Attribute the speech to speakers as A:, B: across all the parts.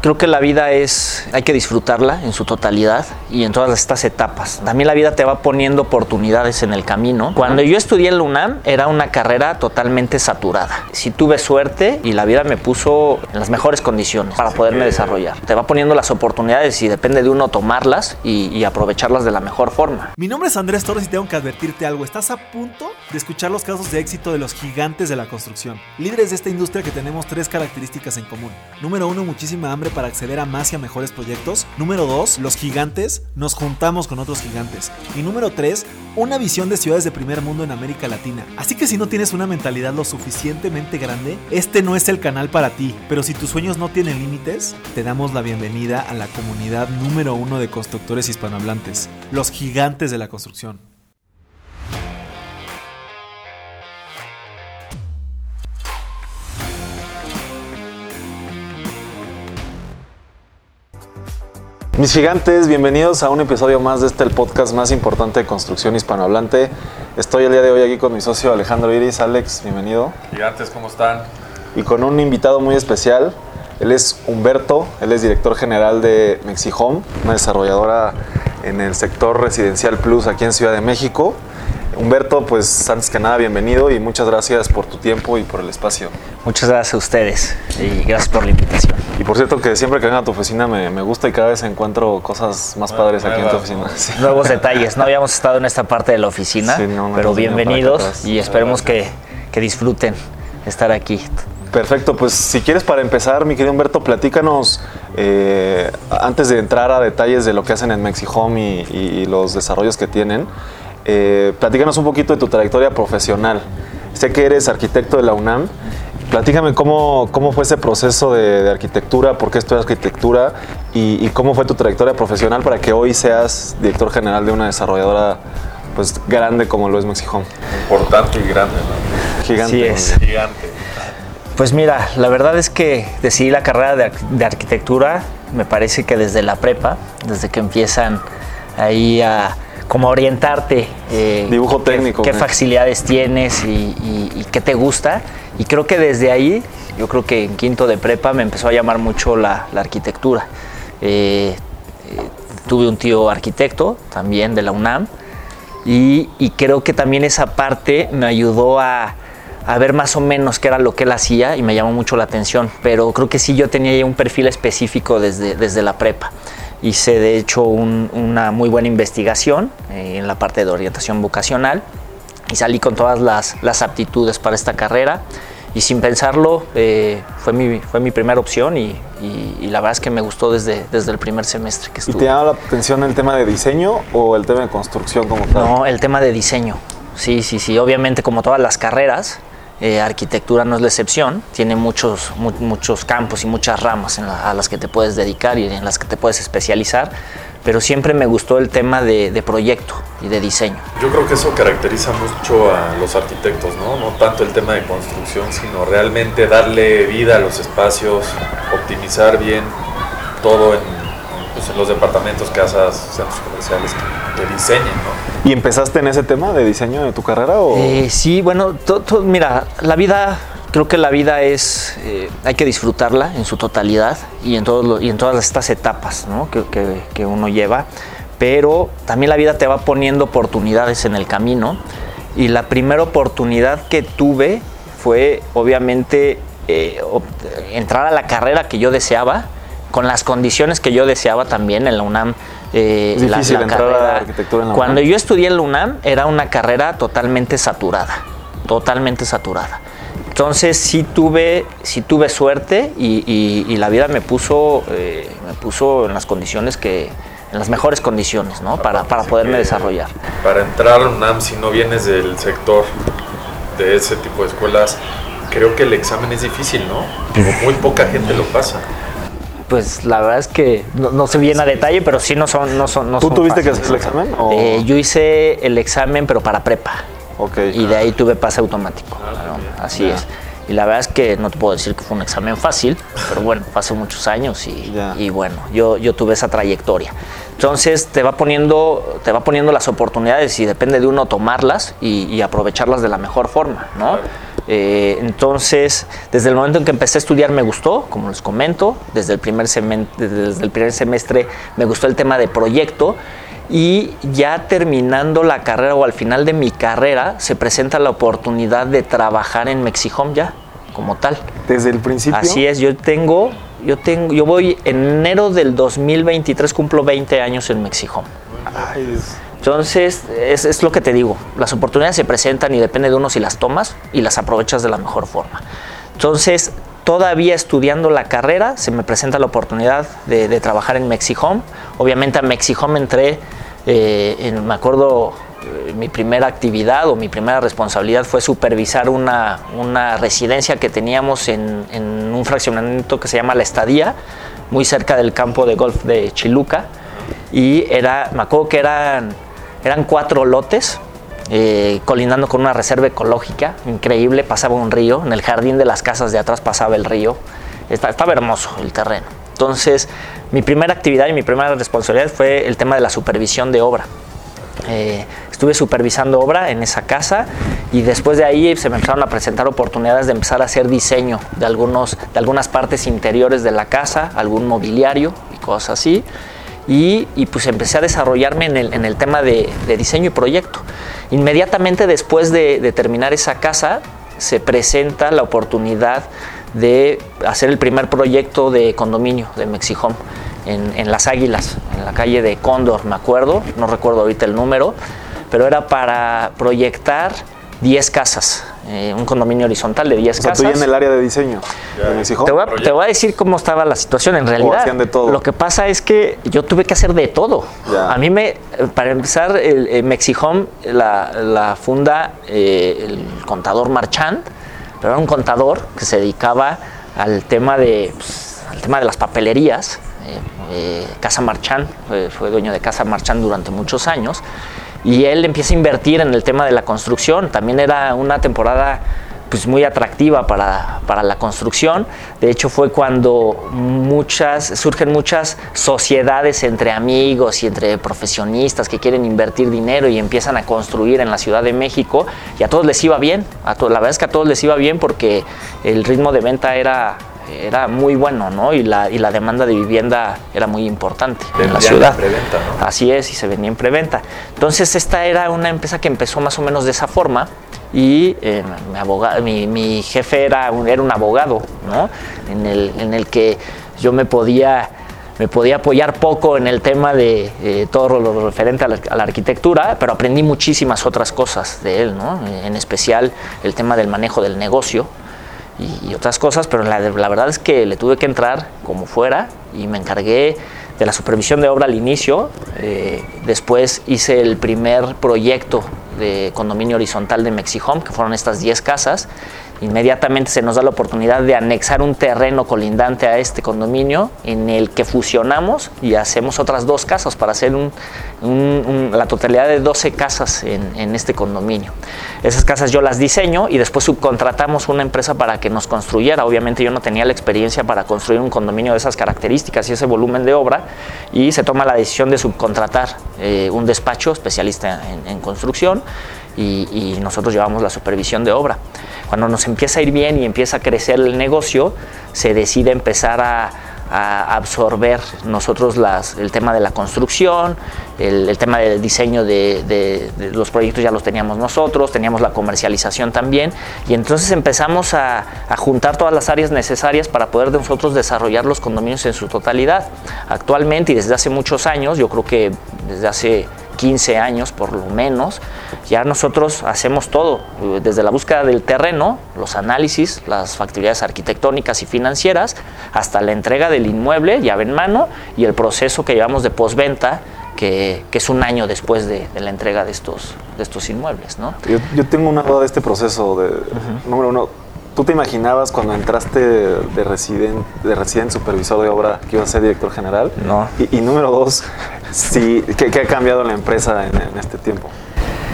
A: Creo que la vida es, hay que disfrutarla en su totalidad y en todas estas etapas. También la vida te va poniendo oportunidades en el camino. Cuando yo estudié en la UNAM era una carrera totalmente saturada. Si tuve suerte y la vida me puso en las mejores condiciones para poderme desarrollar. Te va poniendo las oportunidades y depende de uno tomarlas y, y aprovecharlas de la mejor forma.
B: Mi nombre es Andrés Torres y tengo que advertirte algo. Estás a punto de escuchar los casos de éxito de los gigantes de la construcción. Líderes de esta industria que tenemos tres características en común. Número uno, muchísima hambre para acceder a más y a mejores proyectos. Número 2, los gigantes, nos juntamos con otros gigantes. Y número 3, una visión de ciudades de primer mundo en América Latina. Así que si no tienes una mentalidad lo suficientemente grande, este no es el canal para ti. Pero si tus sueños no tienen límites, te damos la bienvenida a la comunidad número uno de constructores hispanohablantes, los gigantes de la construcción.
C: Mis gigantes, bienvenidos a un episodio más de este el podcast más importante de construcción hispanohablante. Estoy el día de hoy aquí con mi socio Alejandro Iris. Alex, bienvenido.
D: Gigantes, ¿cómo están?
C: Y con un invitado muy especial. Él es Humberto, él es director general de Mexihome, una desarrolladora en el sector residencial plus aquí en Ciudad de México. Humberto, pues antes que nada, bienvenido y muchas gracias por tu tiempo y por el espacio.
A: Muchas gracias a ustedes y gracias por la invitación.
C: Y por cierto que siempre que vengo a tu oficina me, me gusta y cada vez encuentro cosas más padres aquí en tu oficina. Sí.
A: Nuevos detalles, no habíamos estado en esta parte de la oficina,
C: Sí, no, no
A: pero bienvenidos y esperemos que, que disfruten estar aquí.
C: Perfecto, pues si quieres para empezar, mi querido Humberto, platícanos eh, antes de entrar a detalles de lo que hacen en Mexihome y, y los desarrollos que tienen, eh, platícanos un poquito de tu trayectoria profesional. Sé que eres arquitecto de la UNAM. Platícame cómo, cómo fue ese proceso de, de arquitectura, por qué estudias arquitectura y, y cómo fue tu trayectoria profesional para que hoy seas director general de una desarrolladora pues grande como lo es Mexihome.
D: Importante y grande, ¿no?
C: Gigante.
A: Así es.
D: Gigante.
A: Pues mira, la verdad es que decidí la carrera de arquitectura, me parece que desde la prepa, desde que empiezan ahí a como orientarte. eh,
C: Dibujo técnico,
A: Qué, facilidades tienes y, y- y qué te gusta. Y creo que desde ahí, yo creo que en quinto de prepa me empezó a llamar mucho la, la arquitectura. Eh, eh, tuve un tío arquitecto también de la UNAM y, y creo que también esa parte me ayudó a, a ver más o menos qué era lo que él hacía y me llamó mucho la atención, pero creo que sí yo tenía ya un perfil específico desde, desde la prepa. Hice de hecho un- una muy buena investigación eh, en la parte de orientación vocacional y salí con todas las, las aptitudes para esta carrera y sin pensarlo eh, fue, mi, fue mi primera opción y, y- y la verdad es que me gustó desde, desde el primer semestre que
C: ¿Y te
A: estuve.
C: llama la atención el tema de diseño o el tema de construcción como tal?
A: No, el tema de diseño. Sí, sí, sí. Obviamente, como todas las carreras, eh, arquitectura no es la excepción. Tiene muchos, mu- muchos campos y muchas ramas a las que te puedes dedicar y en las que te puedes especializar. Pero siempre me gustó el tema de, de proyecto y de diseño.
D: Yo creo que eso caracteriza mucho a los arquitectos, ¿no? No tanto el tema de construcción, sino realmente darle vida a los espacios, optimizar bien todo en, pues, en los departamentos, casas, centros comerciales que, que diseñen, ¿no?
C: ¿Y empezaste en ese tema de diseño de tu carrera o...?
A: Eh, sí, bueno, to- to- mira, la vida, creo que la vida es, eh, hay que disfrutarla en su totalidad y en, todos y en todas estas etapas ¿no? que, que- que uno lleva, pero también la vida te va poniendo oportunidades en el camino y la primera oportunidad que tuve fue obviamente eh, entrar a la carrera que yo deseaba, con las condiciones que yo deseaba también en la UNAM. eh,
C: Es difícil entrar a la arquitectura en la
A: Cuando
C: UNAM.
A: yo estudié en la UNAM era una carrera totalmente saturada, totalmente saturada. Entonces sí tuve, sí tuve suerte y, y- y la vida me puso, eh, me puso en las condiciones que, en las mejores condiciones, ¿no? Para, para poderme
D: que,
A: desarrollar.
D: Para entrar a la UNAM, si no vienes del sector de ese tipo de escuelas, creo que el examen es difícil, ¿no? Muy poca gente lo pasa.
A: Pues la verdad es que no, no sé bien a detalle, pero sí no son, no son, no
C: ¿Tú
A: son
C: tuviste que hacer el examen? O...
A: Eh, yo hice el examen, pero para prepa.
C: Ok.
A: y de ahí tuve pase automático. ¿no?
D: bien.
A: Así es. Y la verdad es que no te puedo decir que fue un examen fácil, pero bueno, hace muchos años y, y bueno, yo, yo tuve esa trayectoria. Entonces te va poniendo, te va poniendo las oportunidades y depende de uno tomarlas y, y aprovecharlas de la mejor forma, ¿no? Eh, entonces, desde el momento en que empecé a estudiar me gustó, como les comento, desde el, primer semestre, desde el primer semestre me gustó el tema de proyecto y ya terminando la carrera o al final de mi carrera se presenta la oportunidad de trabajar en Mexihome ya como tal.
C: Desde el principio.
A: Así es, yo tengo, yo tengo, yo voy en enero del 2023 cumplo 20 años en Mexihome.
C: Ay, es-
A: Entonces, es, es lo que te digo, las oportunidades se presentan y depende de uno si las tomas y las aprovechas de la mejor forma. Entonces, todavía estudiando la carrera, se me presenta la oportunidad de, de trabajar en Mexihome. Obviamente a Mexihome entré, eh, en- me acuerdo, eh, mi primera actividad o mi primera responsabilidad fue supervisar una, una residencia que teníamos en, en un fraccionamiento que se llama La Estadía, muy cerca del campo de golf de Chiluca. Y era, me acuerdo que eran, eran cuatro lotes, eh, colindando con una reserva ecológica increíble, pasaba un río, en el jardín de las casas de atrás pasaba el río, estaba hermoso el terreno. Entonces, mi primera actividad y mi primera responsabilidad fue el tema de la supervisión de obra. Eh, estuve supervisando obra en esa casa y después de ahí se me empezaron a presentar oportunidades de empezar a hacer diseño de, algunos, de algunas partes interiores de la casa, algún mobiliario y cosas así. Y, pues empecé a desarrollarme en el, en el tema de, diseño y proyecto. Inmediatamente después de, de terminar esa casa se presenta la oportunidad de hacer el primer proyecto de condominio de Mexihome en, en Las Águilas, en la calle de Cóndor, me acuerdo, no recuerdo ahorita el número, pero era para proyectar 10 casas, eh, un condominio horizontal de 10
C: O sea, tú
A: casas.
C: ya en el área de diseño Mexihome.
A: Te voy, a, te voy a decir cómo estaba la situación en realidad.
C: de todo.
A: Lo que pasa es que yo tuve que hacer de todo.
C: Ya.
A: A mí me, para empezar, el, el Mexihome la, la funda eh, el contador Marchand, pero era un contador que se dedicaba al tema de, pues, al tema de las papelerías. eh, eh, Casa Marchand, fue, fue dueño de Casa Marchand durante muchos años. Y él empieza a invertir en el tema de la construcción. También era una temporada pues muy atractiva para, para la construcción. De hecho, fue cuando muchas, surgen muchas sociedades entre amigos y entre profesionistas que quieren invertir dinero y empiezan a construir en la Ciudad de México. Y a todos les iba bien. A la verdad es que a todos les iba bien porque el ritmo de venta era, era muy bueno, ¿no? Y la, y la demanda de vivienda era muy importante en la ciudad.
D: en preventa, ¿no?
A: Así es, y se vendía en preventa. Entonces, esta era una empresa que empezó más o menos de esa forma. Y eh, mi, aboga- mi, mi jefe era un, era un abogado, ¿no? En el, en el que yo me podía, me podía apoyar poco en el tema de eh, todo lo referente a la, a la arquitectura, pero aprendí muchísimas otras cosas de él, ¿no? En especial el tema del manejo del negocio y, otras cosas, pero la, la verdad es que le tuve que entrar como fuera y me encargué de la supervisión de obra al inicio. eh, después hice el primer proyecto de condominio horizontal de Mexihome, que fueron estas 10 casas. Inmediatamente se nos da la oportunidad de anexar un terreno colindante a este condominio en el que fusionamos y hacemos otras dos casas para hacer la totalidad de 12 casas en, este condominio. Esas casas yo las diseño y después subcontratamos una empresa para que nos construyera. Obviamente yo no tenía la experiencia para construir un condominio de esas características y ese volumen de obra y se toma la decisión de subcontratar eh, un despacho especialista en, construcción y nosotros llevamos la supervisión de obra. Cuando nos empieza a ir bien y empieza a crecer el negocio, se decide empezar a, absorber nosotros el tema de la construcción, el, tema del diseño de, los proyectos ya los teníamos nosotros, teníamos la comercialización también, y entonces empezamos a, a juntar todas las áreas necesarias para poder nosotros desarrollar los condominios en su totalidad. Actualmente y desde hace muchos años, yo creo que desde hace 15 años por lo menos, ya nosotros hacemos todo, eh, desde la búsqueda del terreno, los análisis, las factibilidades arquitectónicas y financieras, hasta la entrega del inmueble, llave en mano, y el proceso que llevamos de postventa, que, que es un año después de, de la entrega de estos, de estos inmuebles. ¿no?
C: Yo, yo tengo una duda de este proceso. De, Número uno, ¿tú te imaginabas cuando entraste de residente, de residente supervisor de obra que ibas a ser director general?
A: No.
C: Y, y número dos, si, ¿qué, qué ha cambiado la empresa en, en este tiempo?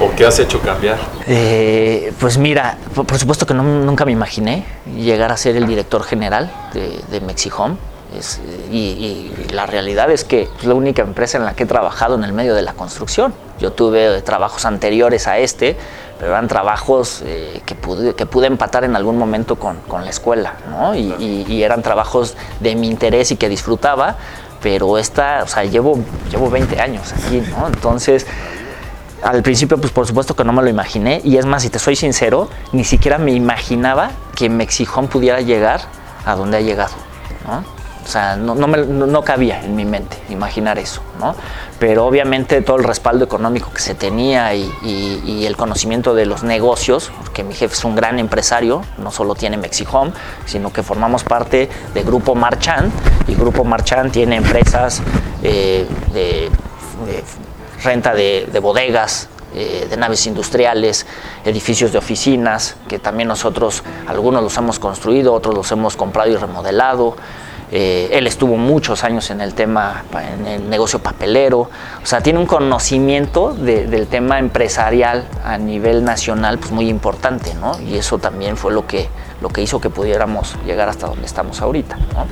D: ¿O qué has hecho cambiar?
A: Eh, pues mira, por, por supuesto que no- nunca me imaginé llegar a ser el director general de, de Mexihome. Es, y, y, la realidad es que es la única empresa en la que he trabajado en el medio de la construcción. Yo tuve trabajos anteriores a este, pero eran trabajos eh, que, pude, que pude empatar en algún momento con, con la escuela, ¿no? Y, y, y, eran trabajos de mi interés y que disfrutaba, pero esta, o sea, llevo, llevo 20 años aquí, ¿no? Entonces, al principio, pues por supuesto que no me lo imaginé, y es más, si te soy sincero, ni siquiera me imaginaba que Mexijón pudiera llegar a donde ha llegado, ¿no? O sea, no, no, me, no, cabía en mi mente imaginar eso, ¿no? Pero obviamente todo el respaldo económico que se tenía y, el conocimiento de los negocios, porque mi jefe es un gran empresario, no solo tiene Mexihome, sino que formamos parte de Grupo Marchand, y Grupo Marchand tiene empresas eh, de, renta de, de bodegas, eh, de naves industriales, edificios de oficinas, que también nosotros, algunos los hemos construido, otros los hemos comprado y remodelado. Eh, él estuvo muchos años en el tema, en el negocio papelero, o sea, tiene un conocimiento de, del tema empresarial a nivel nacional pues muy importante, ¿no? Y eso también fue lo que, lo que hizo que pudiéramos llegar hasta donde estamos ahorita, ¿no?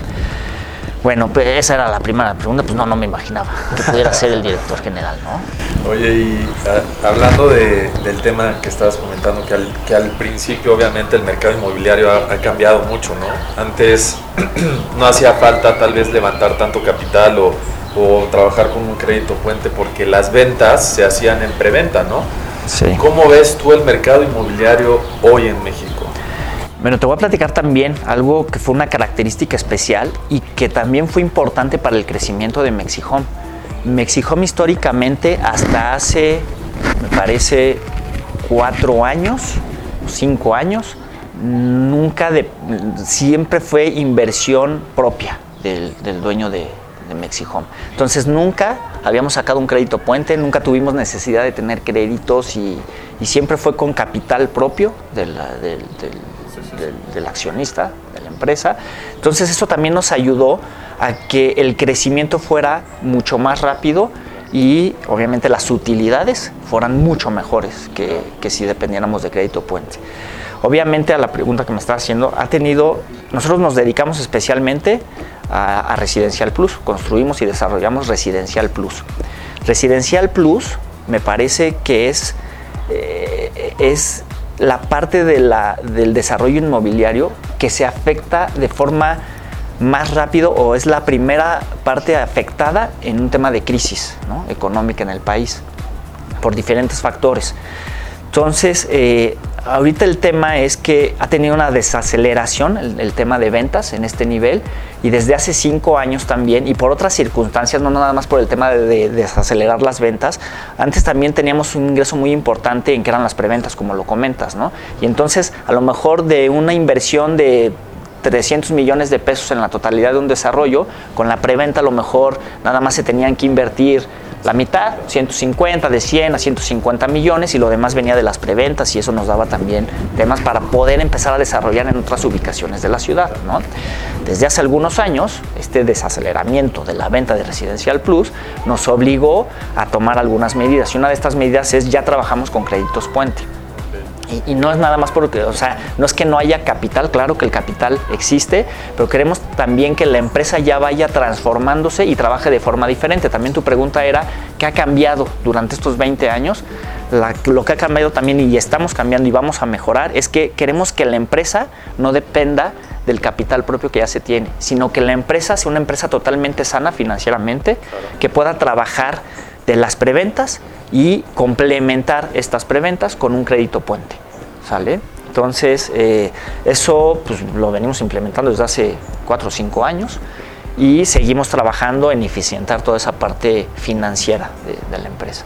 A: Bueno, pues esa era la primera pregunta, pues no, no me imaginaba que pudiera ser el director general, ¿no?
D: Oye, y a, hablando de, del tema que estabas comentando, que al, que al principio obviamente el mercado inmobiliario ha, ha cambiado mucho, ¿no? Antes no hacía falta tal vez levantar tanto capital o, o, trabajar con un crédito puente porque las ventas se hacían en preventa, ¿no?
A: Sí.
D: ¿Cómo ves tú el mercado inmobiliario hoy en México?
A: Bueno, te voy a platicar también algo que fue una característica especial y que también fue importante para el crecimiento de Mexihome. Mexihome históricamente hasta hace, me parece, cuatro años, cinco años, nunca de, siempre fue inversión propia del, dueño de, de Mexihome. Entonces nunca habíamos sacado un crédito puente, nunca tuvimos necesidad de tener créditos y, siempre fue con capital propio del del, accionista de la empresa. Entonces eso también nos ayudó a que el crecimiento fuera mucho más rápido y obviamente las utilidades fueran mucho mejores que, que si dependiéramos de crédito puente. Obviamente a la pregunta que me está haciendo, ha tenido, nosotros nos dedicamos especialmente a, a Residencial Plus, construimos y desarrollamos Residencial Plus. Residencial Plus me parece que es, eh, es la parte del desarrollo inmobiliario que se afecta de forma más rápido o es la primera parte afectada en un tema de crisis económica en el país por diferentes factores. Entonces, eh, ahorita el tema es que ha tenido una desaceleración el, tema de ventas en este nivel y desde hace cinco años también y por otras circunstancias, no nada más por el tema de, de desacelerar las ventas, antes también teníamos un ingreso muy importante en que eran las preventas, como lo comentas, ¿no? Y entonces, a lo mejor de una inversión de 300 millones de pesos en la totalidad de un desarrollo, con la preventa a lo mejor nada más se tenían que invertir la mitad, 150, de 100 a 150 millones y lo demás venía de las preventas y eso nos daba también temas para poder empezar a desarrollar en otras ubicaciones de la ciudad. Desde hace algunos años, este desaceleramiento de la venta de Residencial Plus nos obligó a tomar algunas medidas y una de estas medidas es ya trabajamos con créditos puente. Y, y, no es nada más porque, o sea, no es que no haya capital, claro que el capital existe, pero queremos también que la empresa ya vaya transformándose y trabaje de forma diferente. También tu pregunta era, ¿qué ha cambiado durante estos 20 años? La, lo que ha cambiado también y estamos cambiando y vamos a mejorar es que queremos que la empresa no dependa del capital propio que ya se tiene, sino que la empresa sea una empresa totalmente sana financieramente, claro. que pueda trabajar de las preventas y complementar estas preventas con un crédito puente. ¿Sale? Entonces, eh, eso pues, lo venimos implementando desde hace cuatro o cinco años y seguimos trabajando en eficientar toda esa parte financiera de la empresa.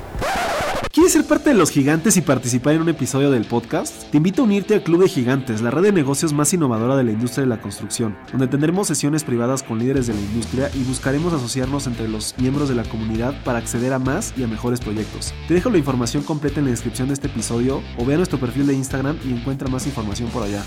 B: ¿Quieres ser parte de los gigantes y participar en un episodio del podcast? Te invito a unirte al Club de Gigantes, la red de negocios más innovadora de la industria de la construcción, donde tendremos sesiones privadas con líderes de la industria y buscaremos asociarnos entre los miembros de la comunidad para acceder a más y a mejores proyectos. Te dejo la información completa en la descripción de este episodio o vea nuestro perfil de Instagram y encuentra más información por allá.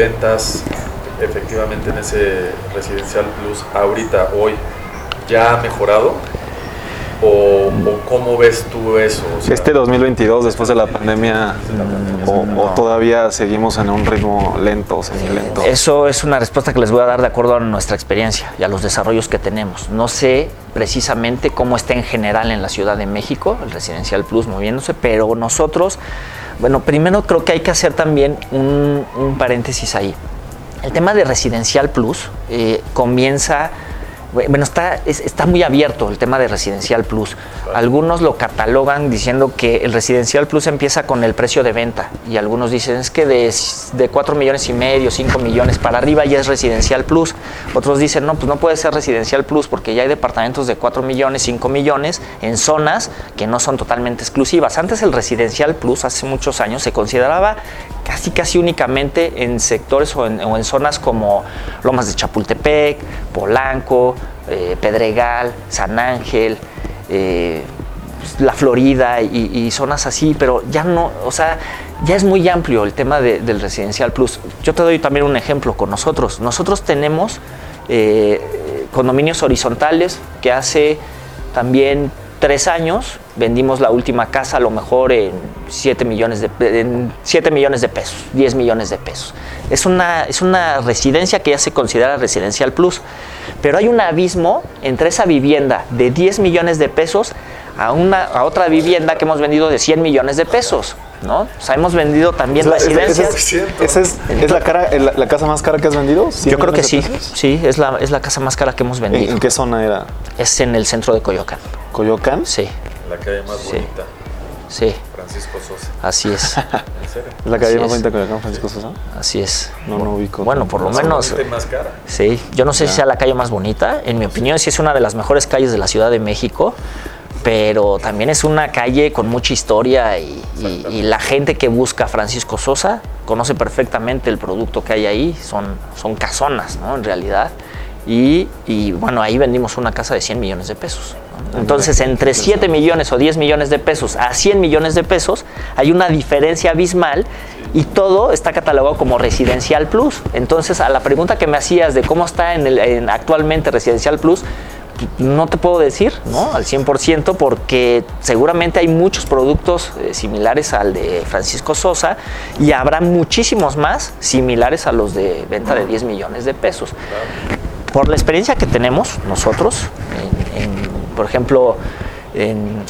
D: Ventas efectivamente en ese residencial plus ahorita, hoy, ya ha mejorado? ¿O, o cómo ves tú eso? O sea,
C: Este 2022, después de la pandemia, o, o todavía seguimos en un ritmo lento, semilento.
A: Eso es una respuesta que les voy a dar de acuerdo a nuestra experiencia y a los desarrollos que tenemos. No sé precisamente cómo está en general en la Ciudad de México, el Residencial Plus moviéndose, pero nosotros, bueno, primero creo que hay que hacer también un, paréntesis ahí. El tema de Residencial Plus eh, comienza, bueno, está, es- está muy abierto el tema de Residencial Plus. Algunos lo catalogan diciendo que el Residencial Plus empieza con el precio de venta y algunos dicen es que de, de 4 millones y medio, 5 millones para arriba ya es Residencial Plus. Otros dicen, no, pues no puede ser Residencial Plus porque ya hay departamentos de 4 millones, 5 millones en zonas que no son totalmente exclusivas. Antes el Residencial Plus, hace muchos años, se consideraba casi casi únicamente en sectores o en, zonas como Lomas de Chapultepec, Polanco, eh, Pedregal, San Ángel, eh, la Florida y, zonas así, pero ya no, o sea, ya es muy amplio el tema de- del residencial plus. Yo te doy también un ejemplo con nosotros. Nosotros tenemos eh, condominios horizontales que hace también tres años vendimos la última casa a lo mejor en 7 millones de, en 7 millones de pesos, 10 millones de pesos. Es una, es una residencia que ya se considera residencial plus, pero hay un abismo entre esa vivienda de 10 millones de pesos a, una, a otra vivienda que hemos vendido de 100 millones de pesos. ¿no? O sea, hemos vendido también
C: esa-
A: residencias.
C: esa es, esa es- ¿es la, cara, la, la casa más cara que has vendido? ¿100
A: Yo creo que sí,
C: pesos?
A: sí, es la, es la casa más cara que hemos
C: ¿En,
A: vendido.
C: en qué zona era?
A: Es en el centro de Coyoacán.
C: ¿Coyoacán?
A: Sí,
D: la calle más
A: Sí.
D: bonita,
A: sí,
D: Francisco Sosa.
A: así es,
D: ¿En serio?
C: ¿Es la calle más bonita de Coyoacán, Francisco Sosa?
A: así es.
C: No, no ubico.
A: Bueno, por lo menos,
D: más cara.
A: sí. Yo no sé si sea la calle más bonita. En mi opinión, sí es una de las mejores calles de la Ciudad de México. Pero también es una calle con mucha historia y, y- y la gente que busca Francisco Sosa conoce perfectamente el producto que hay ahí. Son, son casonas, ¿no? En realidad. Y, y, bueno, ahí vendimos una casa de 100 millones de pesos. ¿no? Entonces, entre 7 millones o 10 millones de pesos a 100 millones de pesos, hay una diferencia abismal y todo está catalogado como residencial plus. Entonces, a la pregunta que me hacías de cómo está en el, en actualmente residencial plus, no te puedo decir, ¿no? Al 100% porque seguramente hay muchos productos eh, similares al de Francisco Sosa y habrá muchísimos más similares a los de venta de 10 millones de pesos. Por la experiencia que tenemos nosotros, por ejemplo, en,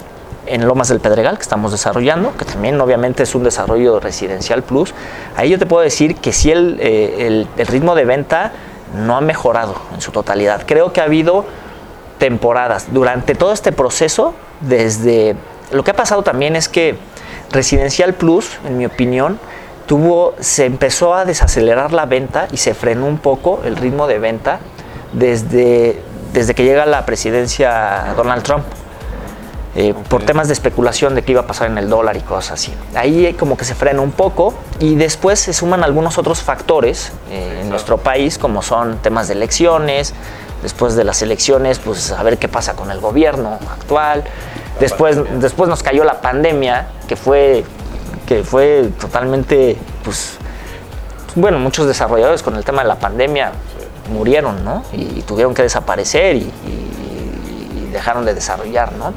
A: en Lomas del Pedregal, que estamos desarrollando, que también obviamente es un desarrollo residencial plus, ahí yo te puedo decir que sí el, eh, el- el ritmo de venta no ha mejorado en su totalidad. Creo que ha habido temporadas. Durante todo este proceso, desde lo que ha pasado también es que Residencial Plus, en mi opinión, tuvo, se empezó a desacelerar la venta y se frenó un poco el ritmo de venta desde, desde que llega a la presidencia Donald Trump. eh, Por temas de especulación de qué iba a pasar en el dólar y cosas así. Ahí eh, como que se frena un poco y después se suman algunos otros factores eh, en nuestro país, como son temas de elecciones, después de las elecciones, pues a ver qué pasa con el gobierno actual. Después, después nos cayó la pandemia, que fue, que fue totalmente, pues, bueno, muchos desarrolladores con el tema de la pandemia murieron, ¿no? Y, tuvieron que desaparecer y, dejaron de desarrollar, ¿no?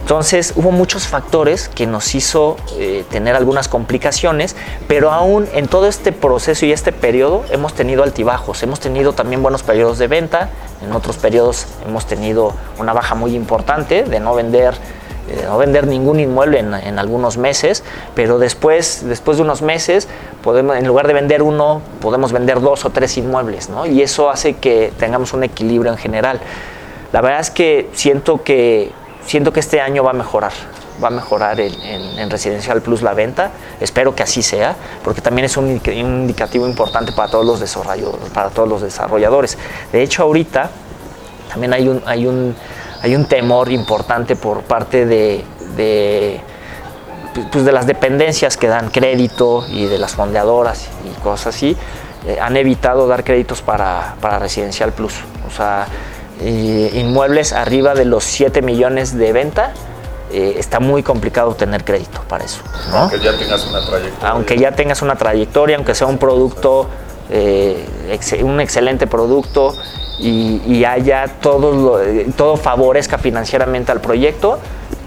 A: Entonces hubo muchos factores que nos hizo eh, tener algunas complicaciones, pero aún en todo este proceso y este periodo hemos tenido altibajos, hemos tenido también buenos periodos de venta, en otros periodos hemos tenido una baja muy importante de no vender, eh, no vender ningún inmueble en, en algunos meses, pero después, después de unos meses, en lugar de vender uno, podemos vender dos o tres inmuebles, ¿no? Y eso hace que tengamos un equilibrio en general. La verdad es que siento que siento que este año va a mejorar. Va a mejorar en, en- en Residencial Plus la venta. Espero que así sea, porque también es un, indica- un indicativo importante para todos los desarrolladores. De hecho, ahorita también hay un, hay un, hay un temor importante por parte de, pues, de las dependencias que dan crédito y de las fondeadoras y cosas así. eh, han evitado dar créditos para, para Residencial Plus. O sea, eh, inmuebles arriba de los 7 millones de venta eh, está muy complicado tener crédito para eso. ¿no?
D: Aunque ya tengas una trayectoria.
A: Aunque ya tengas una trayectoria, aunque sea un producto, ex- un excelente producto y, y haya todo, lo- todo favorezca financieramente al proyecto,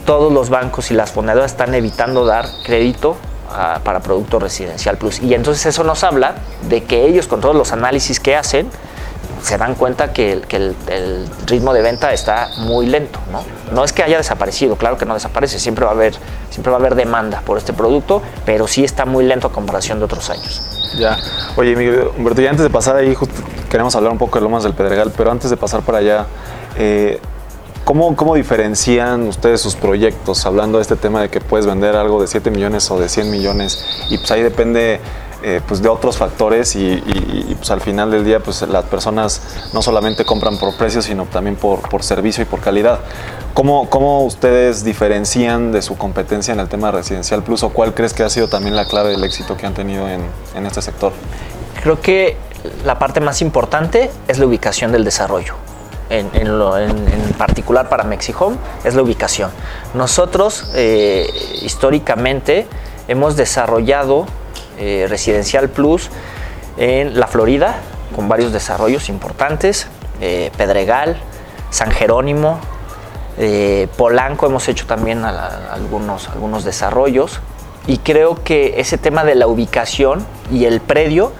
A: todos los bancos y las fundadoras están evitando dar crédito a- para producto residencial plus. Y entonces eso nos habla de que ellos con todos los análisis que hacen, se dan cuenta que, el, ritmo de venta está muy lento. ¿no? no es que haya desaparecido, claro que no desaparece, siempre va, a haber, siempre va a haber demanda por este producto, pero sí está muy lento a comparación de otros años.
C: Ya. Oye, Miguel, Humberto, ya antes de pasar ahí, queremos hablar un poco de Lomas del Pedregal, pero antes de pasar para allá, eh, ¿cómo, ¿cómo diferencian ustedes sus proyectos? Hablando de este tema de que puedes vender algo de 7 millones o de 100 millones, y pues ahí depende eh, pues de otros factores y, y- y, pues al final del día pues las personas no solamente compran por precio, sino también por, por servicio y por calidad. ¿Cómo, ¿Cómo ustedes diferencian de su competencia en el tema residencial plus o cuál crees que ha sido también la clave del éxito que han tenido en, en este sector?
A: Creo que la parte más importante es la ubicación del desarrollo. En, en particular para Mexihome es la ubicación. Nosotros eh, históricamente hemos desarrollado eh, Residencial Plus en la Florida con varios desarrollos importantes, eh, Pedregal, San Jerónimo, eh, Polanco hemos hecho también algunos, algunos desarrollos y creo que ese tema de la ubicación y el predio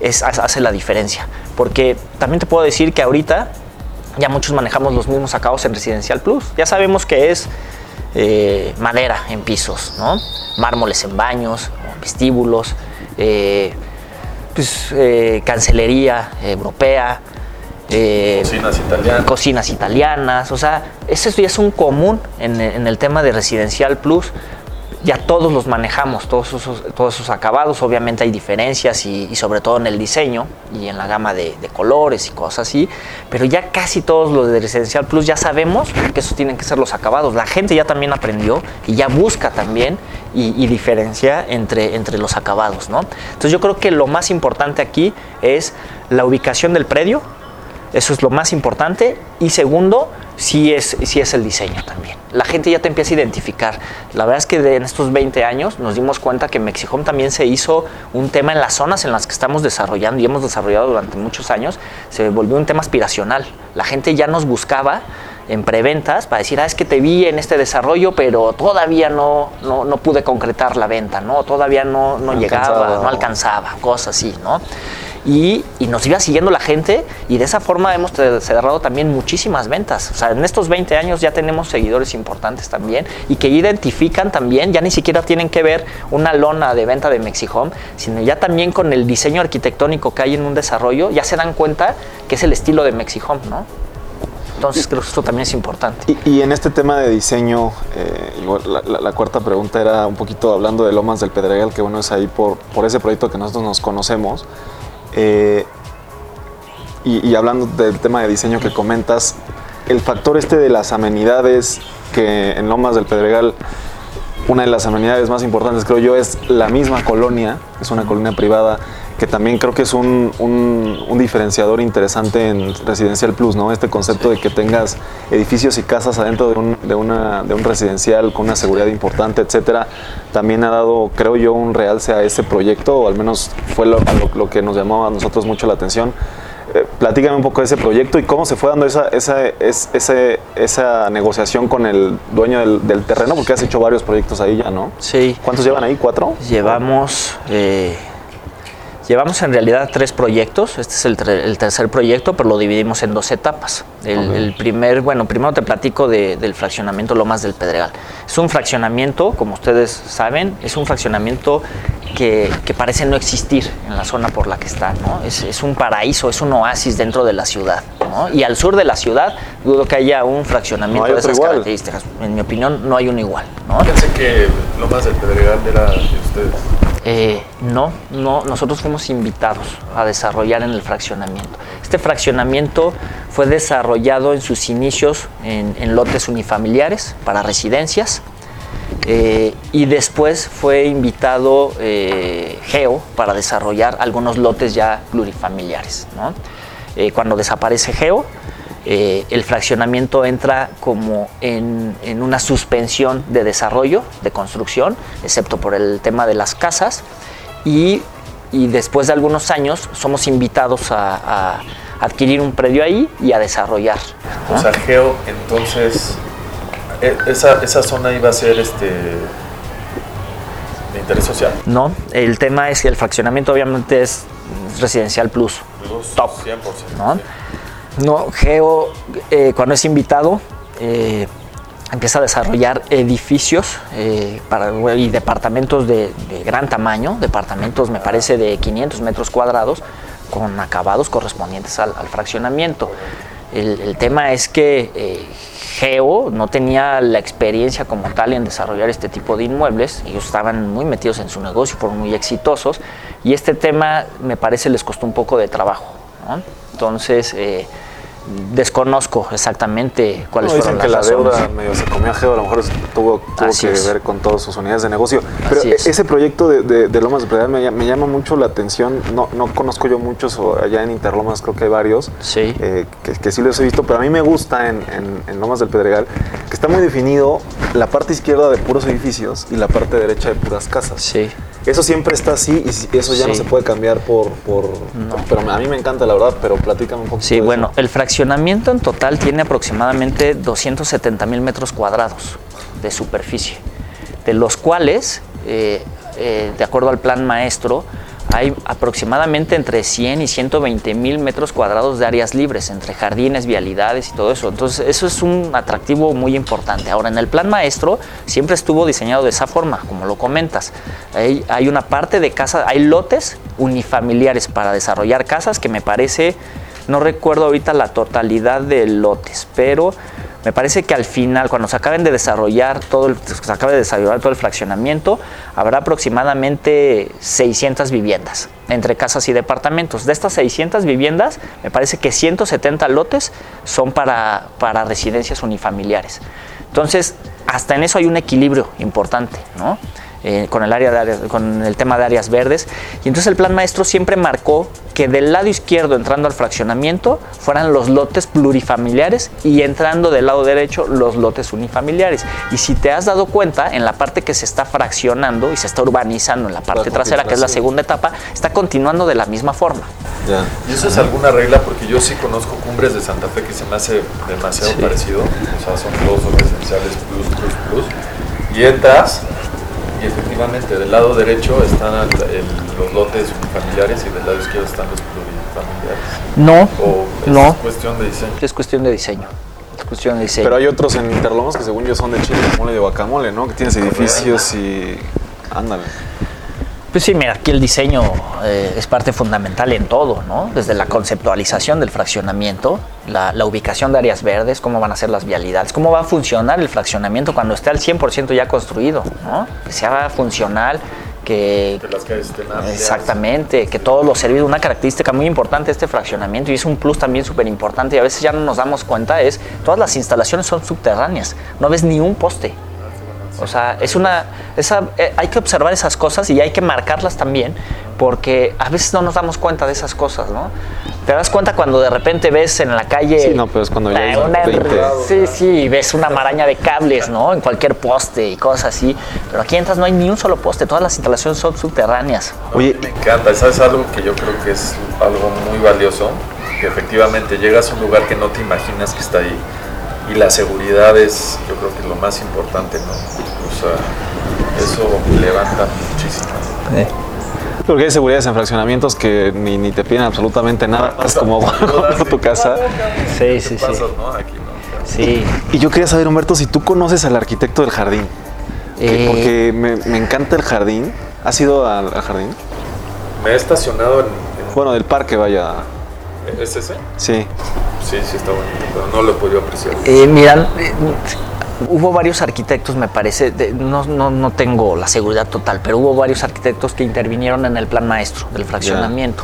A: es, hace la diferencia. Porque también te puedo decir que ahorita ya muchos manejamos los mismos acabados en Residencial Plus. Ya sabemos que es eh, madera en pisos, ¿no? mármoles en baños, vestíbulos, eh, pues, eh, cancelería europea.
D: Cocinas italianas.
A: cocinas italianas, o sea, eso ya es un común en, en el tema de Residencial Plus. Ya todos los manejamos, todos esos, acabados. Obviamente hay diferencias y, sobre todo en el diseño y en la gama de, colores y cosas así. Pero ya casi todos los de Residencial Plus ya sabemos que esos tienen que ser los acabados. La gente ya también aprendió y ya busca también y, y diferencia entre, entre los acabados, ¿no? Entonces yo creo que lo más importante aquí es la ubicación del predio, eso es lo más importante. Y segundo, sí es, sí es el diseño también. La gente ya te empieza a identificar. La verdad es que de- en estos 20 años nos dimos cuenta que Mexihome también se hizo un tema en las zonas en las que estamos desarrollando y hemos desarrollado durante muchos años. Se volvió un tema aspiracional. La gente ya nos buscaba en preventas para decir, ah, es que te vi en este desarrollo, pero todavía no, no, no pude concretar la venta, ¿no? Todavía no, no
C: No
A: llegaba,
C: alcanzaba.
A: no alcanzaba, cosas así, ¿no? Y, nos iba siguiendo la gente y de esa forma hemos cerrado también muchísimas ventas. O sea, en estos 20 años ya tenemos seguidores importantes también y que identifican también, ya ni siquiera tienen que ver una lona de venta de Mexihome, sino ya también con el diseño arquitectónico que hay en un desarrollo, ya se dan cuenta que es el estilo de Mexihome, ¿no? Entonces creo que esto también es importante.
C: Y, en este tema de diseño, eh, la- la cuarta pregunta era un poquito hablando de Lomas del Pedregal, que bueno, es ahí por, por ese proyecto que nosotros nos conocemos. Eh, y, y hablando del tema de diseño que comentas, el factor este de las amenidades, que en Lomas del Pedregal, una de las amenidades más importantes creo yo es la misma colonia, es una colonia privada, que también creo que es un, un- diferenciador interesante en Residencial Plus, ¿no? Este concepto de que tengas edificios y casas adentro de un, de una, de un residencial con una seguridad importante, etcétera, también ha dado, creo yo, un realce a ese proyecto, o al menos fue lo- lo que nos llamó a nosotros mucho la atención. Eh, platícame un poco de ese proyecto y cómo se fue dando esa, esa, es- ese- esa negociación con el dueño del, del terreno, porque has hecho varios proyectos ahí ya, ¿no?
A: Sí.
C: ¿Cuántos llevan ahí? ¿Cuatro?
A: Llevamos, eh, llevamos en realidad tres proyectos. Este es el, tercer proyecto, pero lo dividimos en dos etapas. El, primer, bueno, primero te platico de- del fraccionamiento Lomas del Pedregal. Es un fraccionamiento, como ustedes saben, es un fraccionamiento que, que parece no existir en la zona por la que está. ¿no? Es, es un paraíso, es un oasis dentro de la ciudad. ¿no? Y al sur de la ciudad, dudo que haya un fraccionamiento
C: No hay
A: de esas
C: igual.
A: características. En mi opinión, no hay uno igual. ¿no?
D: Pensé que Lomas del Pedregal era de ustedes.
A: Eh, no, no, nosotros fuimos invitados a desarrollar en el fraccionamiento. Este fraccionamiento fue desarrollado en sus inicios en, lotes unifamiliares para residencias eh, y después fue invitado eh, Geo para desarrollar algunos lotes ya plurifamiliares. cuando desaparece Geo, eh, el fraccionamiento entra como en, en, una suspensión de desarrollo, de construcción, excepto por el tema de las casas, y, y después de algunos años somos invitados a, a, adquirir un predio ahí y a desarrollar.
D: ¿no? O sea, Geo, entonces, e, esa, esa zona iba a ser este de interés social.
A: No, el tema es que el fraccionamiento obviamente es residencial plus,
D: plus
A: top,
D: 100%.
A: ¿no? No, Geo, eh, cuando es invitado, eh, empieza a desarrollar edificios eh, para, y departamentos de, gran tamaño, departamentos me parece de 500 metros cuadrados, con acabados correspondientes al, fraccionamiento. El, tema es que Geo no tenía la experiencia como tal en desarrollar este tipo de inmuebles, ellos estaban muy metidos en su negocio, fueron muy exitosos, y este tema me parece les costó un poco de trabajo. Entonces, desconozco exactamente cuáles
C: no,
A: fueron
C: las que la
A: razones.
C: deuda medio se comió a Geo, a lo mejor tuvo, que
A: es.
C: ver con todas sus unidades de negocio. Pero
A: es.
C: ese proyecto de, de, de Lomas de Pedregal me, me, llama mucho la atención. No, no conozco yo muchos, allá en Interlomas creo que hay varios,
A: Sí.
C: eh, que, que, sí los he visto, pero a mí me gusta en, en, en, Lomas del Pedregal que está muy definido la parte izquierda de puros edificios y la parte derecha de puras casas.
A: Sí.
C: Eso siempre está así y eso ya
A: Sí.
C: no se puede cambiar por... por
A: No.
C: Pero a mí me encanta la verdad, pero platícame un poco.
A: Sí, bueno, el fraccionamiento en total tiene aproximadamente 270 mil metros cuadrados de superficie, de los cuales, eh, eh, de acuerdo al plan maestro, hay aproximadamente entre 100 y 120 mil metros cuadrados de áreas libres, entre jardines, vialidades y todo eso. Entonces, eso es un atractivo muy importante. Ahora, en el plan maestro siempre estuvo diseñado de esa forma, como lo comentas. Hay, hay una parte de casa, hay lotes unifamiliares para desarrollar casas que me parece, no recuerdo ahorita la totalidad de lotes, pero me parece que al final, cuando se acaben de desarrollar todo el, se acabe de desarrollar todo el fraccionamiento, habrá aproximadamente 600 viviendas entre casas y departamentos. De estas 600 viviendas, me parece que 170 lotes son para, para residencias unifamiliares. Entonces, hasta en eso hay un equilibrio importante, ¿no? Eh, con, el área de áreas, con el tema de áreas verdes. Y entonces el plan maestro siempre marcó que del lado izquierdo, entrando al fraccionamiento, fueran los lotes plurifamiliares y entrando del lado derecho los lotes unifamiliares. Y si te has dado cuenta, en la parte que se está fraccionando y se está urbanizando, en la parte
C: La
A: trasera, que es la segunda etapa, está continuando de la misma forma.
C: Ya.
D: ¿Y eso es alguna regla? Porque yo sí conozco cumbres de Santa Fe que se me hace demasiado
A: Sí.
D: parecido. O sea, son todos residenciales plus, plus, plus. Y entras y efectivamente del lado derecho están el- el- los lotes unifamiliares y del lado izquierdo están los plurifamiliares.
A: No,
D: O es
A: no,
D: cuestión de diseño.
A: es cuestión de diseño. Es cuestión de diseño.
C: Pero hay otros en Interlomas que según yo son de chile, mole de guacamole, ¿no? Que tienes edificios y... Ándale.
A: Pues sí, mira, aquí el diseño eh, es parte fundamental en todo, ¿no? Desde la conceptualización del fraccionamiento, la, la ubicación de áreas verdes, cómo van a ser las vialidades, cómo va a funcionar el fraccionamiento cuando esté al 100% ya construido, ¿no? Que sea funcional, que...
D: Que las calles estén.
A: Exactamente, que todos los servicios, una característica muy importante de este fraccionamiento y es un plus también súper importante y a veces ya no nos damos cuenta es, todas las instalaciones son subterráneas, no ves ni un poste. O sea, es una, esa, eh, hay que observar esas cosas y hay que marcarlas también, porque a veces no nos damos cuenta de esas cosas, ¿no? Te das cuenta cuando de repente ves en la calle.
C: Sí, no, pero es cuando ya
A: una-
C: 20.
A: Sí, sí, ves una maraña de cables, ¿no? En cualquier poste y cosas así. Pero aquí entras, no hay ni un solo poste, todas las instalaciones son subterráneas.
C: Oye,
D: Me encanta, ¿sabes algo que yo creo que es algo muy valioso? Que efectivamente llegas a un lugar que no te imaginas que está ahí y la seguridad es, yo creo que es lo más importante, ¿no? O sea, eso levanta muchísimo.
C: Porque hay seguridades en fraccionamientos que ni, ni te piden absolutamente nada. Es como guardar tu casa.
A: Sí, sí, sí.
D: Pasas, ¿no? Aquí no.
A: Sí.
C: Y yo quería saber, Humberto, si tú conoces al arquitecto del jardín. Que-
A: Eh,
C: porque me, me encanta el jardín. ¿Has ido al, al jardín?
D: Me he estacionado en, en-
C: Bueno, del parque, vaya.
D: ¿Es ese?
C: Sí.
D: Sí, sí está bonito, pero no lo he podido apreciar.
A: Eh, miran, eh, hubo varios arquitectos, me parece, de- no, no, no tengo la seguridad total, pero hubo varios arquitectos que intervinieron en el plan maestro del fraccionamiento.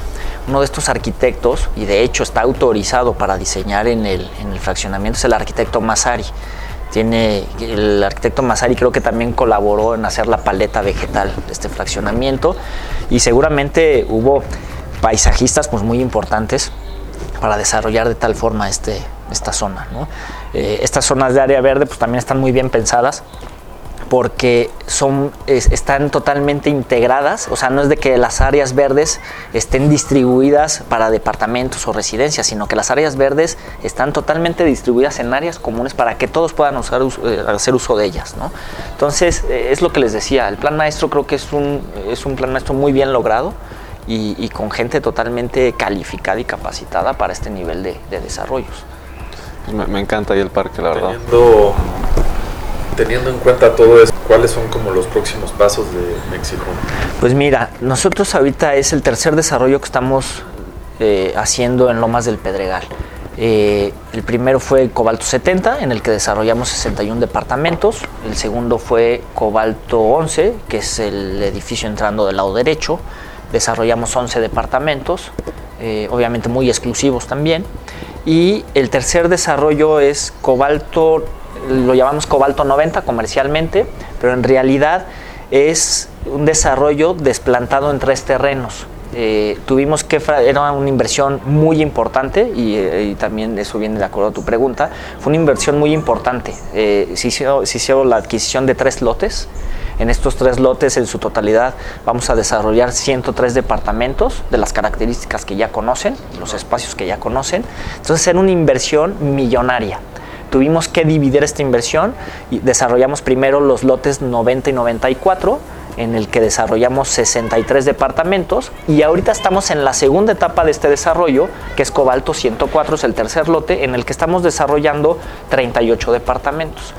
A: Uno de estos arquitectos, y de hecho está autorizado para diseñar en el, en el fraccionamiento, es el arquitecto Masari. Tiene, el arquitecto Masari creo que también colaboró en hacer la paleta vegetal de este fraccionamiento y seguramente hubo paisajistas pues muy importantes para desarrollar de tal forma este, esta zona. Eh, estas zonas de área verde pues también están muy bien pensadas porque son, están totalmente integradas, o sea, no es de que las áreas verdes estén distribuidas para departamentos o residencias, sino que las áreas verdes están totalmente distribuidas en áreas comunes para que todos puedan usar, eh, hacer uso de ellas. ¿no? Entonces, eh, es lo que les decía, el plan maestro creo que es un, es un plan maestro muy bien logrado y, con gente totalmente calificada y capacitada para este nivel de, desarrollos.
C: Me, encanta ahí el parque, la verdad
D: teniendo en cuenta todo esto, ¿cuáles son como los próximos pasos de México?
A: Pues mira, nosotros ahorita es el tercer desarrollo que estamos eh, haciendo en Lomas del Pedregal. Eh, el primero fue Cobalto 70, en el que desarrollamos 61 departamentos. El segundo fue Cobalto 11, que es el edificio entrando del lado derecho. Desarrollamos 11 departamentos, eh, obviamente muy exclusivos también. Y el tercer desarrollo es Cobalto lo llamamos cobalto 90 comercialmente, pero en realidad es un desarrollo desplantado en tres terrenos. Eh, tuvimos que, era una inversión muy importante eh, y, también eso viene de acuerdo a tu pregunta, fue una inversión muy importante. Eh, se, hizo, se hizo la adquisición de tres lotes. En estos tres lotes, en su totalidad, vamos a desarrollar 103 departamentos de las características que ya conocen, los espacios que ya conocen. Entonces, era una inversión millonaria tuvimos que dividir esta inversión y desarrollamos primero los lotes 90 y 94 en el que desarrollamos 63 departamentos y ahorita estamos en la segunda etapa de este desarrollo, que es Cobalto 104, es el tercer lote, en el que estamos desarrollando 38 departamentos.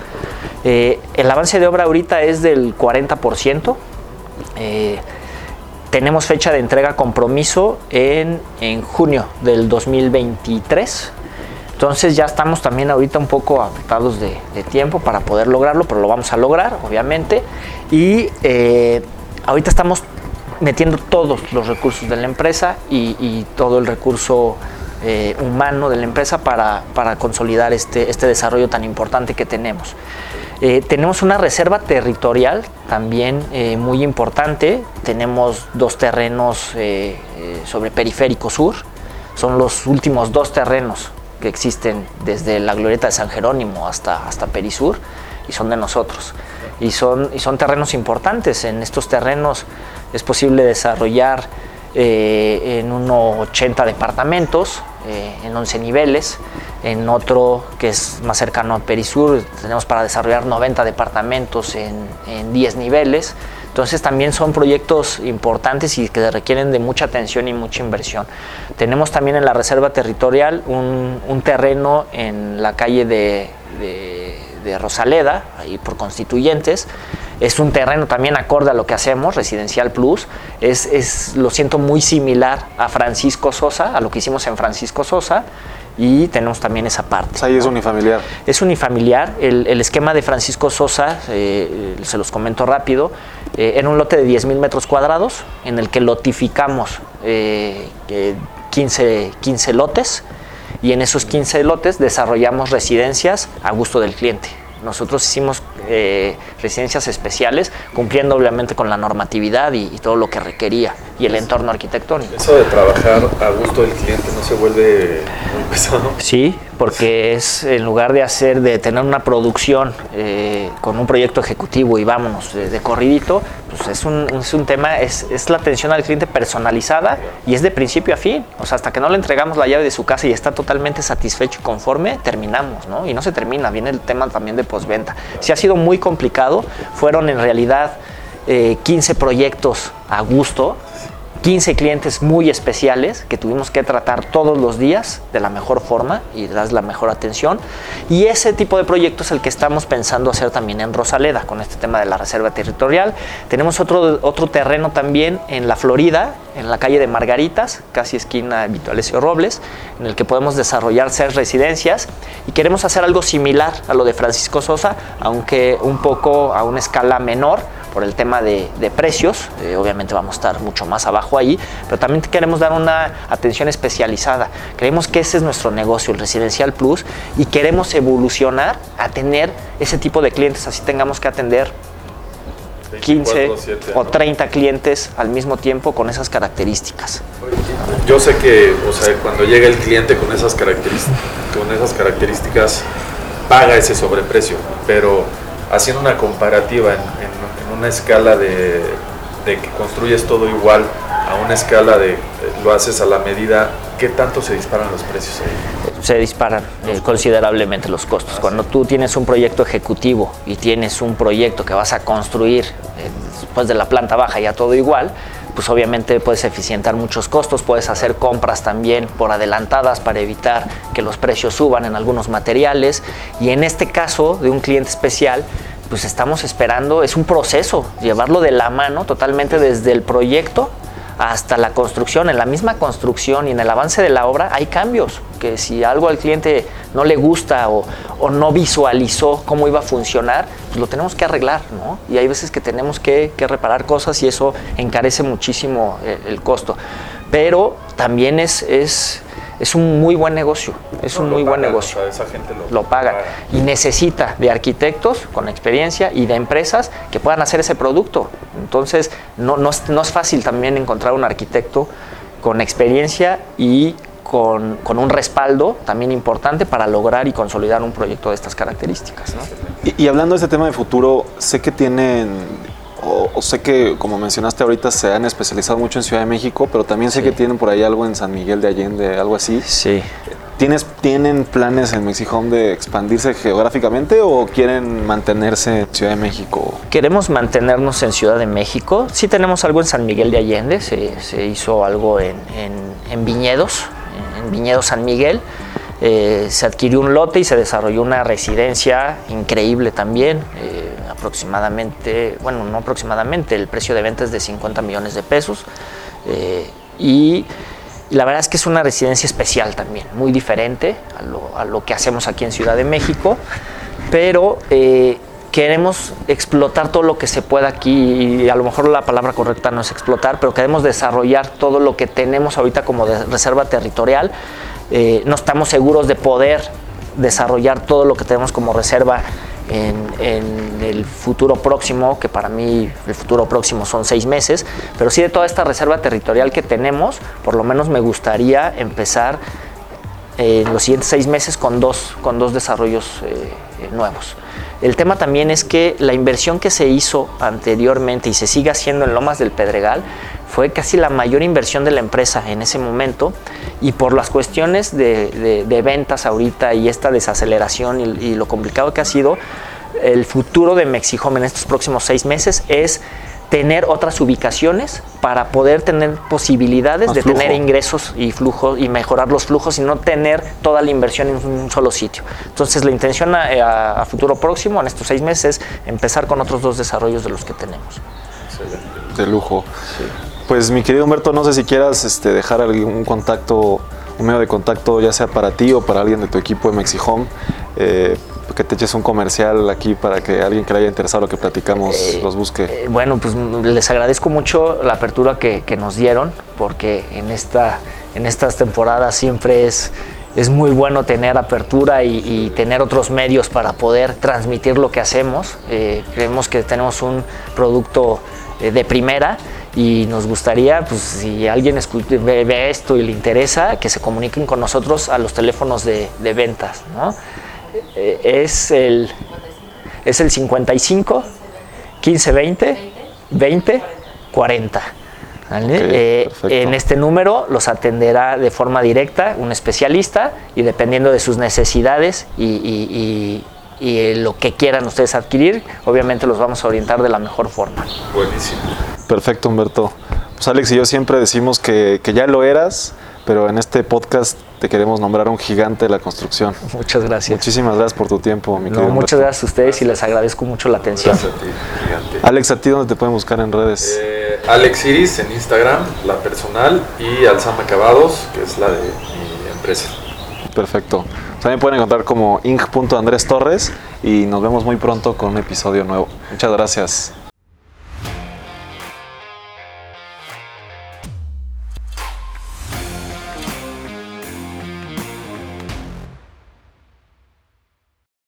A: Eh, el avance de obra ahorita es del 40%. Eh, tenemos fecha de entrega compromiso en, en junio del 2023. Entonces ya estamos también ahorita un poco afectados de, tiempo para poder lograrlo, pero lo vamos a lograr, obviamente. Y eh, ahorita estamos metiendo todos los recursos de la empresa y, todo el recurso eh, humano de la empresa para, consolidar este, este, desarrollo tan importante que tenemos. Eh, tenemos una reserva territorial también muy importante. Tenemos dos terrenos sobre Periférico Sur. Son los últimos dos terrenos que existen desde la glorieta de San Jerónimo hasta, hasta Perisur y son de nosotros. Y son, y son terrenos importantes. En estos terrenos es posible desarrollar eh, en unos 80 departamentos, eh, en 11 niveles. En otro que es más cercano a Perisur, tenemos para desarrollar 90 departamentos en, en 10 niveles. Entonces también son proyectos importantes y que requieren de mucha atención y mucha inversión. Tenemos también en la Reserva Territorial un, terreno en la calle de, Rosaleda, ahí por constituyentes. Es un terreno también acorde a lo que hacemos, Residencial Plus. Es, es, lo siento muy similar a Francisco Sosa, a lo que hicimos en Francisco Sosa y tenemos también esa parte.
C: ahí es unifamiliar.
A: Es unifamiliar. El, esquema de Francisco Sosa, eh, se los comento rápido, eh, en un lote de 10.000 metros cuadrados en el que lotificamos 15, eh, 15 lotes y en esos 15 lotes desarrollamos residencias a gusto del cliente. Nosotros hicimos eh, residencias especiales, cumpliendo obviamente con la normatividad y, todo lo que requería y el entorno arquitectónico.
D: Eso de trabajar a gusto del cliente no se vuelve muy pesado.
A: Sí, porque es en lugar de hacer, de tener una producción eh, con un proyecto ejecutivo y vámonos de, corridito, pues es un, es un tema, es, es, la atención al cliente personalizada y es de principio a fin. O sea, hasta que no le entregamos la llave de su casa y está totalmente satisfecho y conforme, terminamos, ¿no? Y no se termina, viene el tema también de postventa. Si ha sido muy complicado, fueron en realidad 15 eh, proyectos a gusto 15 clientes muy especiales que tuvimos que tratar todos los días de la mejor forma y das la mejor atención. Y ese tipo de proyecto es el que estamos pensando hacer también en Rosaleda con este tema de la reserva territorial. Tenemos otro, otro terreno también en la Florida, en la calle de Margaritas, casi esquina Vitualesio Robles, en el que podemos desarrollar seis residencias y queremos hacer algo similar a lo de Francisco Sosa, aunque un poco a una escala menor por el tema de, precios, eh, obviamente vamos a estar mucho más abajo ahí, pero también queremos dar una atención especializada. Creemos que ese es nuestro negocio, el Residencial Plus, y queremos evolucionar a tener ese tipo de clientes, así tengamos que atender 15
D: 24/7,
A: o
D: ¿no?
A: 30 clientes al mismo tiempo con esas características.
D: Yo sé que, o sea, cuando llega el cliente con esas características, con esas características paga ese sobreprecio, pero haciendo una comparativa en, en- en una escala de, de que construyes todo igual a una escala de eh, lo haces a la medida, ¿qué tanto se disparan los precios ahí?
A: se disparan eh, considerablemente los costos. Cuando tú tienes un proyecto ejecutivo y tienes un proyecto que vas a construir eh, después de la planta baja ya todo igual, pues obviamente puedes eficientar muchos costos, puedes hacer compras también por adelantadas para evitar que los precios suban en algunos materiales y en este caso de un cliente especial pues estamos esperando, es un proceso, llevarlo de la mano totalmente desde el proyecto hasta la construcción, en la misma construcción y en el avance de la obra hay cambios, que si algo al cliente no le gusta o, o no visualizó cómo iba a funcionar, pues lo tenemos que arreglar, ¿no? Y hay veces que tenemos que, que reparar cosas y eso encarece muchísimo eh, el, costo. Pero también es, es, es un muy buen negocio, es un
D: No,
A: muy buen negocio
D: o sea, esa gente lo,
A: lo paga y necesita de arquitectos con experiencia y de empresas que puedan hacer ese producto. Entonces, no, no, es, no es fácil también encontrar un arquitecto con experiencia y con, con un respaldo también importante para lograr y consolidar un proyecto de estas características. ¿no?
C: Y, y hablando de este tema de futuro, sé que tienen, o, o sé que como mencionaste ahorita, se han especializado mucho en Ciudad de México, pero también sé
A: Sí.
C: que tienen por ahí algo en San Miguel de Allende, algo así.
A: Sí.
C: ¿Tienes, ¿Tienen planes en Mexihome de expandirse geográficamente o quieren mantenerse en Ciudad de México?
A: Queremos mantenernos en Ciudad de México. Sí tenemos algo en San Miguel de Allende, se, se hizo algo en, en- en Viñedos, en Viñedos San Miguel. Eh, se adquirió un lote y se desarrolló una residencia increíble también, eh, aproximadamente, bueno, no aproximadamente, el precio de venta es de 50 millones de pesos. Eh, y la verdad es que es una residencia especial también, muy diferente a lo, que hacemos aquí en Ciudad de México, pero queremos explotar todo lo que se pueda aquí, y a lo mejor la palabra correcta no es explotar, pero queremos desarrollar todo lo que tenemos ahorita como reserva territorial. Eh, no estamos seguros de poder desarrollar todo lo que tenemos como reserva en, el futuro próximo, que para mí el futuro próximo son seis meses, pero sí de toda esta reserva territorial que tenemos, por lo menos me gustaría empezar eh, en los siguientes seis meses con dos, con dos desarrollos eh, nuevos. El tema también es que la inversión que se hizo anteriormente y se sigue haciendo en Lomas del Pedregal fue casi la mayor inversión de la empresa en ese momento. Y por las cuestiones de, ventas ahorita y esta desaceleración y, y lo complicado que ha sido, el futuro de Mexihome en estos próximos seis meses es tener otras ubicaciones para poder tener posibilidades
C: Más
A: de
C: flujo.
A: tener ingresos y flujos y mejorar los flujos y no tener toda la inversión en un solo sitio. Entonces la intención a, a- a futuro próximo, en estos seis meses, es empezar con otros dos desarrollos de los que tenemos.
C: De lujo. Pues mi querido Humberto, no sé si quieras este, dejar algún contacto, un medio de contacto, ya sea para ti o para alguien de tu equipo de Mexihome, eh, que te eches un comercial aquí para que alguien que le haya interesado lo que platicamos los busque.
A: Eh, bueno, pues les agradezco mucho la apertura que, que nos dieron, porque en, esta, en estas temporadas siempre es, es muy bueno tener apertura y, y tener otros medios para poder transmitir lo que hacemos. Eh, creemos que tenemos un producto eh, de primera y nos gustaría, pues si alguien ve esto y le interesa, que se comuniquen con nosotros a los teléfonos de, de ventas. ¿no? Eh, es el es el 55 15 20 20 40. ¿vale?
C: Ok,
A: Eh,
C: perfecto.
A: en este número los atenderá de forma directa un especialista y dependiendo de sus necesidades y, y- y- y, eh, lo que quieran ustedes adquirir, obviamente los vamos a orientar de la mejor forma.
D: Buenísimo.
C: Perfecto, Humberto. Pues Alex y yo siempre decimos que, que ya lo eras, pero en este podcast te queremos nombrar un gigante de la construcción.
A: Muchas gracias.
C: Muchísimas gracias por tu tiempo, mi
A: No,
C: querido
A: muchas
C: Humberto.
A: gracias a ustedes y les agradezco mucho la atención.
D: Gracias a ti, gigante.
C: Alex, ¿a ti dónde te pueden buscar en redes?
D: Eh, Alex Iris en Instagram, la personal, y Alzama Acabados, que es la de mi empresa.
C: Perfecto. También pueden encontrar como inc.andrés Torres y nos vemos muy pronto con un episodio nuevo. Muchas gracias.